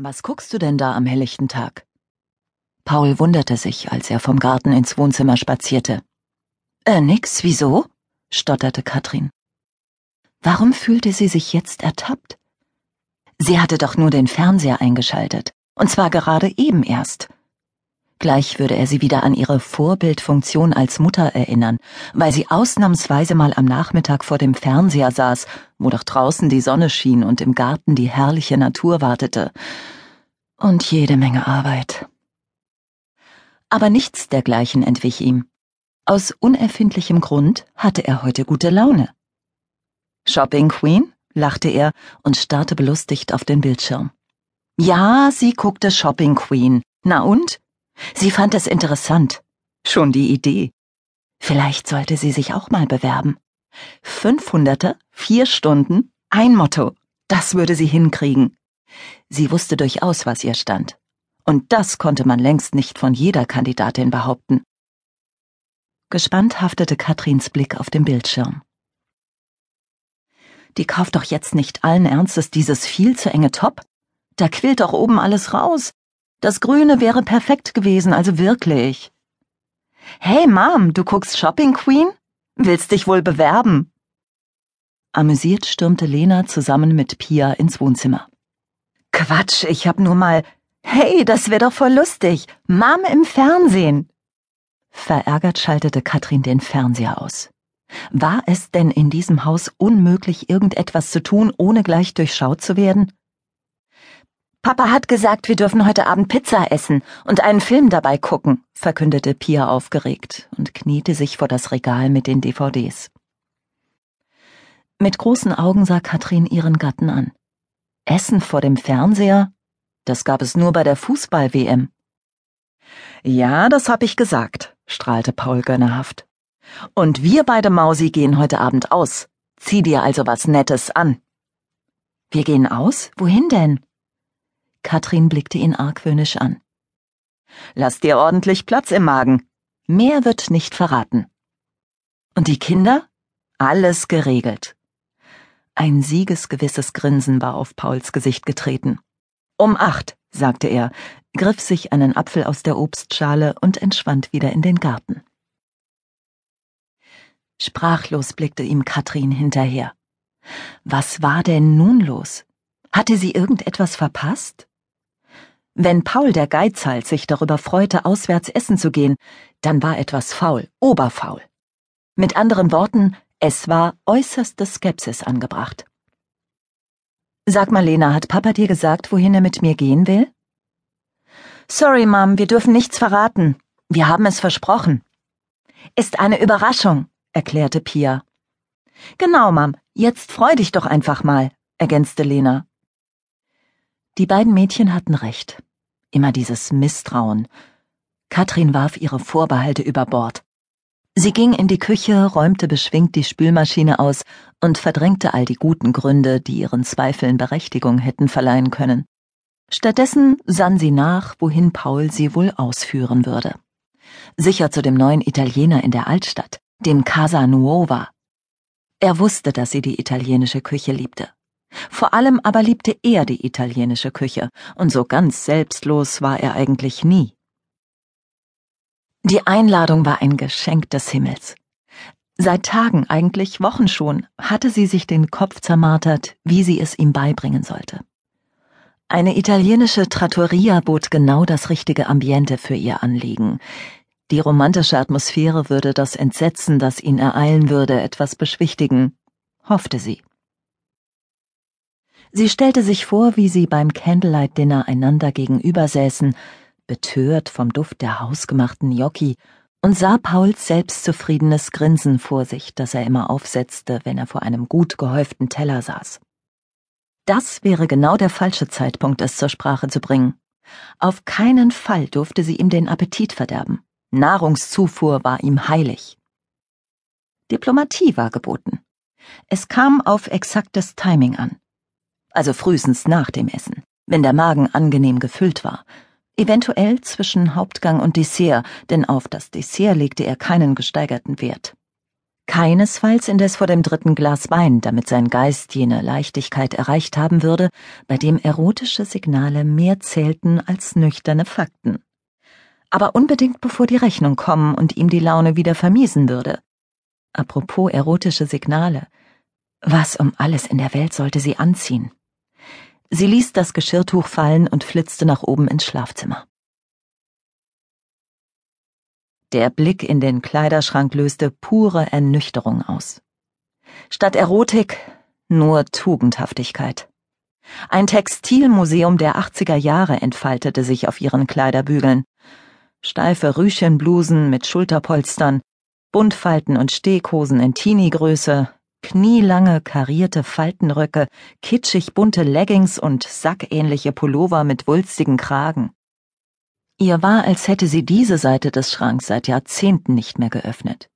Was guckst du denn da am helllichten Tag? Paul wunderte sich, als er vom Garten ins Wohnzimmer spazierte. Äh, nix, wieso? stotterte Katrin. Warum fühlte sie sich jetzt ertappt? Sie hatte doch nur den Fernseher eingeschaltet, und zwar gerade eben erst. Gleich würde er sie wieder an ihre Vorbildfunktion als Mutter erinnern, weil sie ausnahmsweise mal am Nachmittag vor dem Fernseher saß, wo doch draußen die Sonne schien und im Garten die herrliche Natur wartete. Und jede Menge Arbeit. Aber nichts dergleichen entwich ihm. Aus unerfindlichem Grund hatte er heute gute Laune. Shopping Queen? lachte er und starrte belustigt auf den Bildschirm. Ja, sie guckte Shopping Queen. Na und? Sie fand es interessant. Schon die Idee. Vielleicht sollte sie sich auch mal bewerben. Fünfhunderte, vier Stunden, ein Motto. Das würde sie hinkriegen. Sie wusste durchaus, was ihr stand. Und das konnte man längst nicht von jeder Kandidatin behaupten. Gespannt haftete Katrins Blick auf dem Bildschirm. Die kauft doch jetzt nicht allen Ernstes dieses viel zu enge Top? Da quillt doch oben alles raus. Das Grüne wäre perfekt gewesen, also wirklich. Hey Mom, du guckst Shopping Queen? Willst dich wohl bewerben? Amüsiert stürmte Lena zusammen mit Pia ins Wohnzimmer. Quatsch, ich hab nur mal. Hey, das wär doch voll lustig. Mom im Fernsehen. Verärgert schaltete Katrin den Fernseher aus. War es denn in diesem Haus unmöglich, irgendetwas zu tun, ohne gleich durchschaut zu werden? Papa hat gesagt, wir dürfen heute Abend Pizza essen und einen Film dabei gucken, verkündete Pia aufgeregt und kniete sich vor das Regal mit den DVDs. Mit großen Augen sah Katrin ihren Gatten an. Essen vor dem Fernseher? Das gab es nur bei der Fußball-WM. Ja, das hab ich gesagt, strahlte Paul gönnerhaft. Und wir beide Mausi gehen heute Abend aus. Zieh dir also was Nettes an. Wir gehen aus? Wohin denn? Katrin blickte ihn argwöhnisch an. Lass dir ordentlich Platz im Magen. Mehr wird nicht verraten. Und die Kinder? Alles geregelt. Ein siegesgewisses Grinsen war auf Pauls Gesicht getreten. Um acht, sagte er, griff sich einen Apfel aus der Obstschale und entschwand wieder in den Garten. Sprachlos blickte ihm Katrin hinterher. Was war denn nun los? Hatte sie irgendetwas verpasst? Wenn Paul der Geizhals sich darüber freute, auswärts essen zu gehen, dann war etwas faul, oberfaul. Mit anderen Worten, es war äußerste Skepsis angebracht. Sag mal, Lena, hat Papa dir gesagt, wohin er mit mir gehen will? Sorry, Mom, wir dürfen nichts verraten. Wir haben es versprochen. Ist eine Überraschung, erklärte Pia. Genau, Mom, jetzt freu dich doch einfach mal, ergänzte Lena. Die beiden Mädchen hatten recht. Immer dieses Misstrauen. Katrin warf ihre Vorbehalte über Bord. Sie ging in die Küche, räumte beschwingt die Spülmaschine aus und verdrängte all die guten Gründe, die ihren Zweifeln Berechtigung hätten verleihen können. Stattdessen sann sie nach, wohin Paul sie wohl ausführen würde. Sicher zu dem neuen Italiener in der Altstadt, dem Casa Nuova. Er wusste, dass sie die italienische Küche liebte. Vor allem aber liebte er die italienische Küche, und so ganz selbstlos war er eigentlich nie. Die Einladung war ein Geschenk des Himmels. Seit Tagen, eigentlich Wochen schon, hatte sie sich den Kopf zermartert, wie sie es ihm beibringen sollte. Eine italienische Trattoria bot genau das richtige Ambiente für ihr Anliegen. Die romantische Atmosphäre würde das Entsetzen, das ihn ereilen würde, etwas beschwichtigen, hoffte sie. Sie stellte sich vor, wie sie beim Candlelight Dinner einander gegenübersäßen, betört vom Duft der hausgemachten Gnocchi, und sah Pauls selbstzufriedenes Grinsen vor sich, das er immer aufsetzte, wenn er vor einem gut gehäuften Teller saß. Das wäre genau der falsche Zeitpunkt, es zur Sprache zu bringen. Auf keinen Fall durfte sie ihm den Appetit verderben. Nahrungszufuhr war ihm heilig. Diplomatie war geboten. Es kam auf exaktes Timing an also frühestens nach dem Essen, wenn der Magen angenehm gefüllt war, eventuell zwischen Hauptgang und Dessert, denn auf das Dessert legte er keinen gesteigerten Wert. Keinesfalls indes vor dem dritten Glas Wein, damit sein Geist jene Leichtigkeit erreicht haben würde, bei dem erotische Signale mehr zählten als nüchterne Fakten. Aber unbedingt bevor die Rechnung kommen und ihm die Laune wieder vermiesen würde. Apropos erotische Signale. Was um alles in der Welt sollte sie anziehen? Sie ließ das Geschirrtuch fallen und flitzte nach oben ins Schlafzimmer. Der Blick in den Kleiderschrank löste pure Ernüchterung aus. Statt Erotik nur Tugendhaftigkeit. Ein Textilmuseum der 80er Jahre entfaltete sich auf ihren Kleiderbügeln. Steife Rüschenblusen mit Schulterpolstern, Buntfalten und Steghosen in Teenie-Größe, knielange karierte Faltenröcke, kitschig bunte Leggings und sackähnliche Pullover mit wulstigen Kragen. Ihr war, als hätte sie diese Seite des Schranks seit Jahrzehnten nicht mehr geöffnet.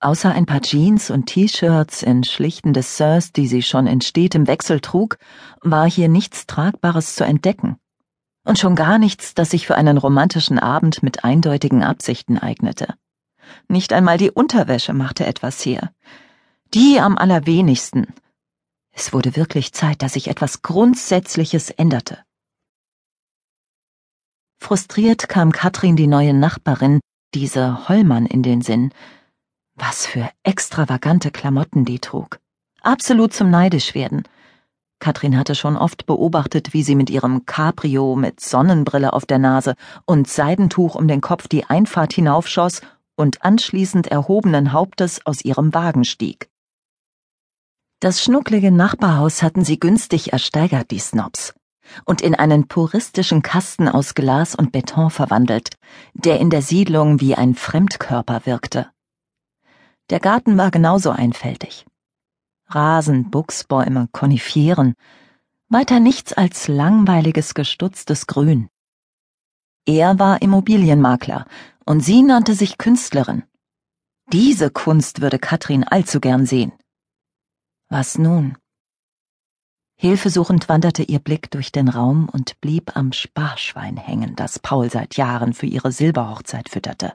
Außer ein paar Jeans und T-Shirts in schlichten Desserts, die sie schon in stetem Wechsel trug, war hier nichts Tragbares zu entdecken. Und schon gar nichts, das sich für einen romantischen Abend mit eindeutigen Absichten eignete. Nicht einmal die Unterwäsche machte etwas her. Die am allerwenigsten. Es wurde wirklich Zeit, dass sich etwas Grundsätzliches änderte. Frustriert kam Katrin die neue Nachbarin, diese Hollmann, in den Sinn. Was für extravagante Klamotten die trug. Absolut zum Neidischwerden. Katrin hatte schon oft beobachtet, wie sie mit ihrem Cabrio mit Sonnenbrille auf der Nase und Seidentuch um den Kopf die Einfahrt hinaufschoss und anschließend erhobenen Hauptes aus ihrem Wagen stieg. Das schnucklige Nachbarhaus hatten sie günstig ersteigert, die Snobs und in einen puristischen Kasten aus Glas und Beton verwandelt, der in der Siedlung wie ein Fremdkörper wirkte. Der Garten war genauso einfältig. Rasen, Buchsbäume, Koniferen, weiter nichts als langweiliges gestutztes Grün. Er war Immobilienmakler und sie nannte sich Künstlerin. Diese Kunst würde Katrin allzu gern sehen. Was nun? Hilfesuchend wanderte ihr Blick durch den Raum und blieb am Sparschwein hängen, das Paul seit Jahren für ihre Silberhochzeit fütterte,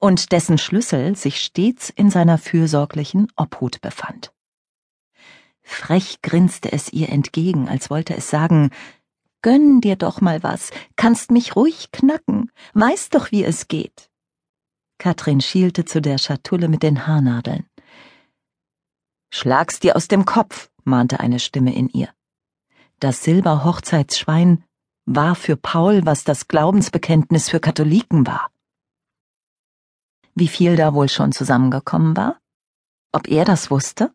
und dessen Schlüssel sich stets in seiner fürsorglichen Obhut befand. Frech grinste es ihr entgegen, als wollte es sagen, Gönn dir doch mal was, kannst mich ruhig knacken, weißt doch, wie es geht. Katrin schielte zu der Schatulle mit den Haarnadeln. Schlag's dir aus dem Kopf, mahnte eine Stimme in ihr. Das Silberhochzeitsschwein war für Paul, was das Glaubensbekenntnis für Katholiken war. Wie viel da wohl schon zusammengekommen war? Ob er das wusste?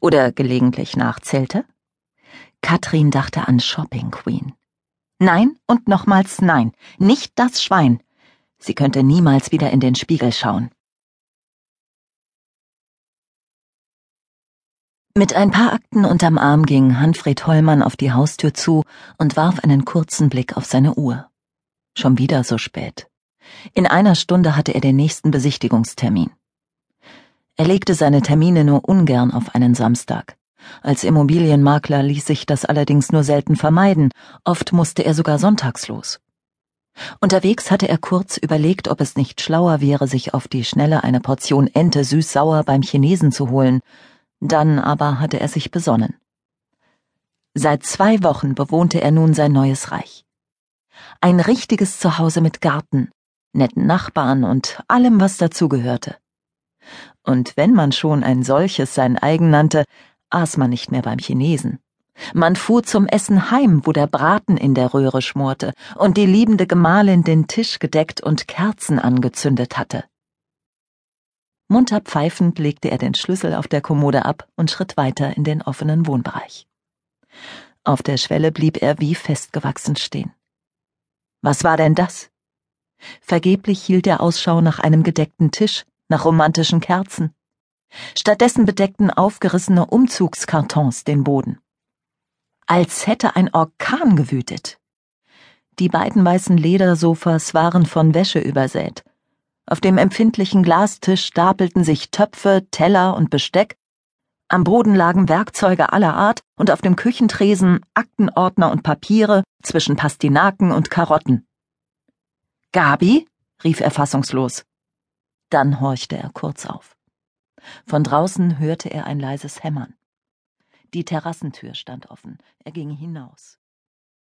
Oder gelegentlich nachzählte? Katrin dachte an Shopping Queen. Nein und nochmals nein, nicht das Schwein. Sie könnte niemals wieder in den Spiegel schauen. Mit ein paar Akten unterm Arm ging Hanfred Hollmann auf die Haustür zu und warf einen kurzen Blick auf seine Uhr. Schon wieder so spät. In einer Stunde hatte er den nächsten Besichtigungstermin. Er legte seine Termine nur ungern auf einen Samstag. Als Immobilienmakler ließ sich das allerdings nur selten vermeiden, oft musste er sogar sonntags los. Unterwegs hatte er kurz überlegt, ob es nicht schlauer wäre, sich auf die Schnelle eine Portion Ente süß-sauer beim Chinesen zu holen, dann aber hatte er sich besonnen. Seit zwei Wochen bewohnte er nun sein neues Reich. Ein richtiges Zuhause mit Garten, netten Nachbarn und allem, was dazugehörte. Und wenn man schon ein solches sein eigen nannte, aß man nicht mehr beim Chinesen. Man fuhr zum Essen heim, wo der Braten in der Röhre schmorte und die liebende Gemahlin den Tisch gedeckt und Kerzen angezündet hatte. Munter pfeifend legte er den Schlüssel auf der Kommode ab und schritt weiter in den offenen Wohnbereich. Auf der Schwelle blieb er wie festgewachsen stehen. Was war denn das? Vergeblich hielt er Ausschau nach einem gedeckten Tisch, nach romantischen Kerzen. Stattdessen bedeckten aufgerissene Umzugskartons den Boden. Als hätte ein Orkan gewütet. Die beiden weißen Ledersofas waren von Wäsche übersät auf dem empfindlichen Glastisch stapelten sich Töpfe, Teller und Besteck, am Boden lagen Werkzeuge aller Art und auf dem Küchentresen Aktenordner und Papiere zwischen Pastinaken und Karotten. Gabi? rief er fassungslos. Dann horchte er kurz auf. Von draußen hörte er ein leises Hämmern. Die Terrassentür stand offen. Er ging hinaus.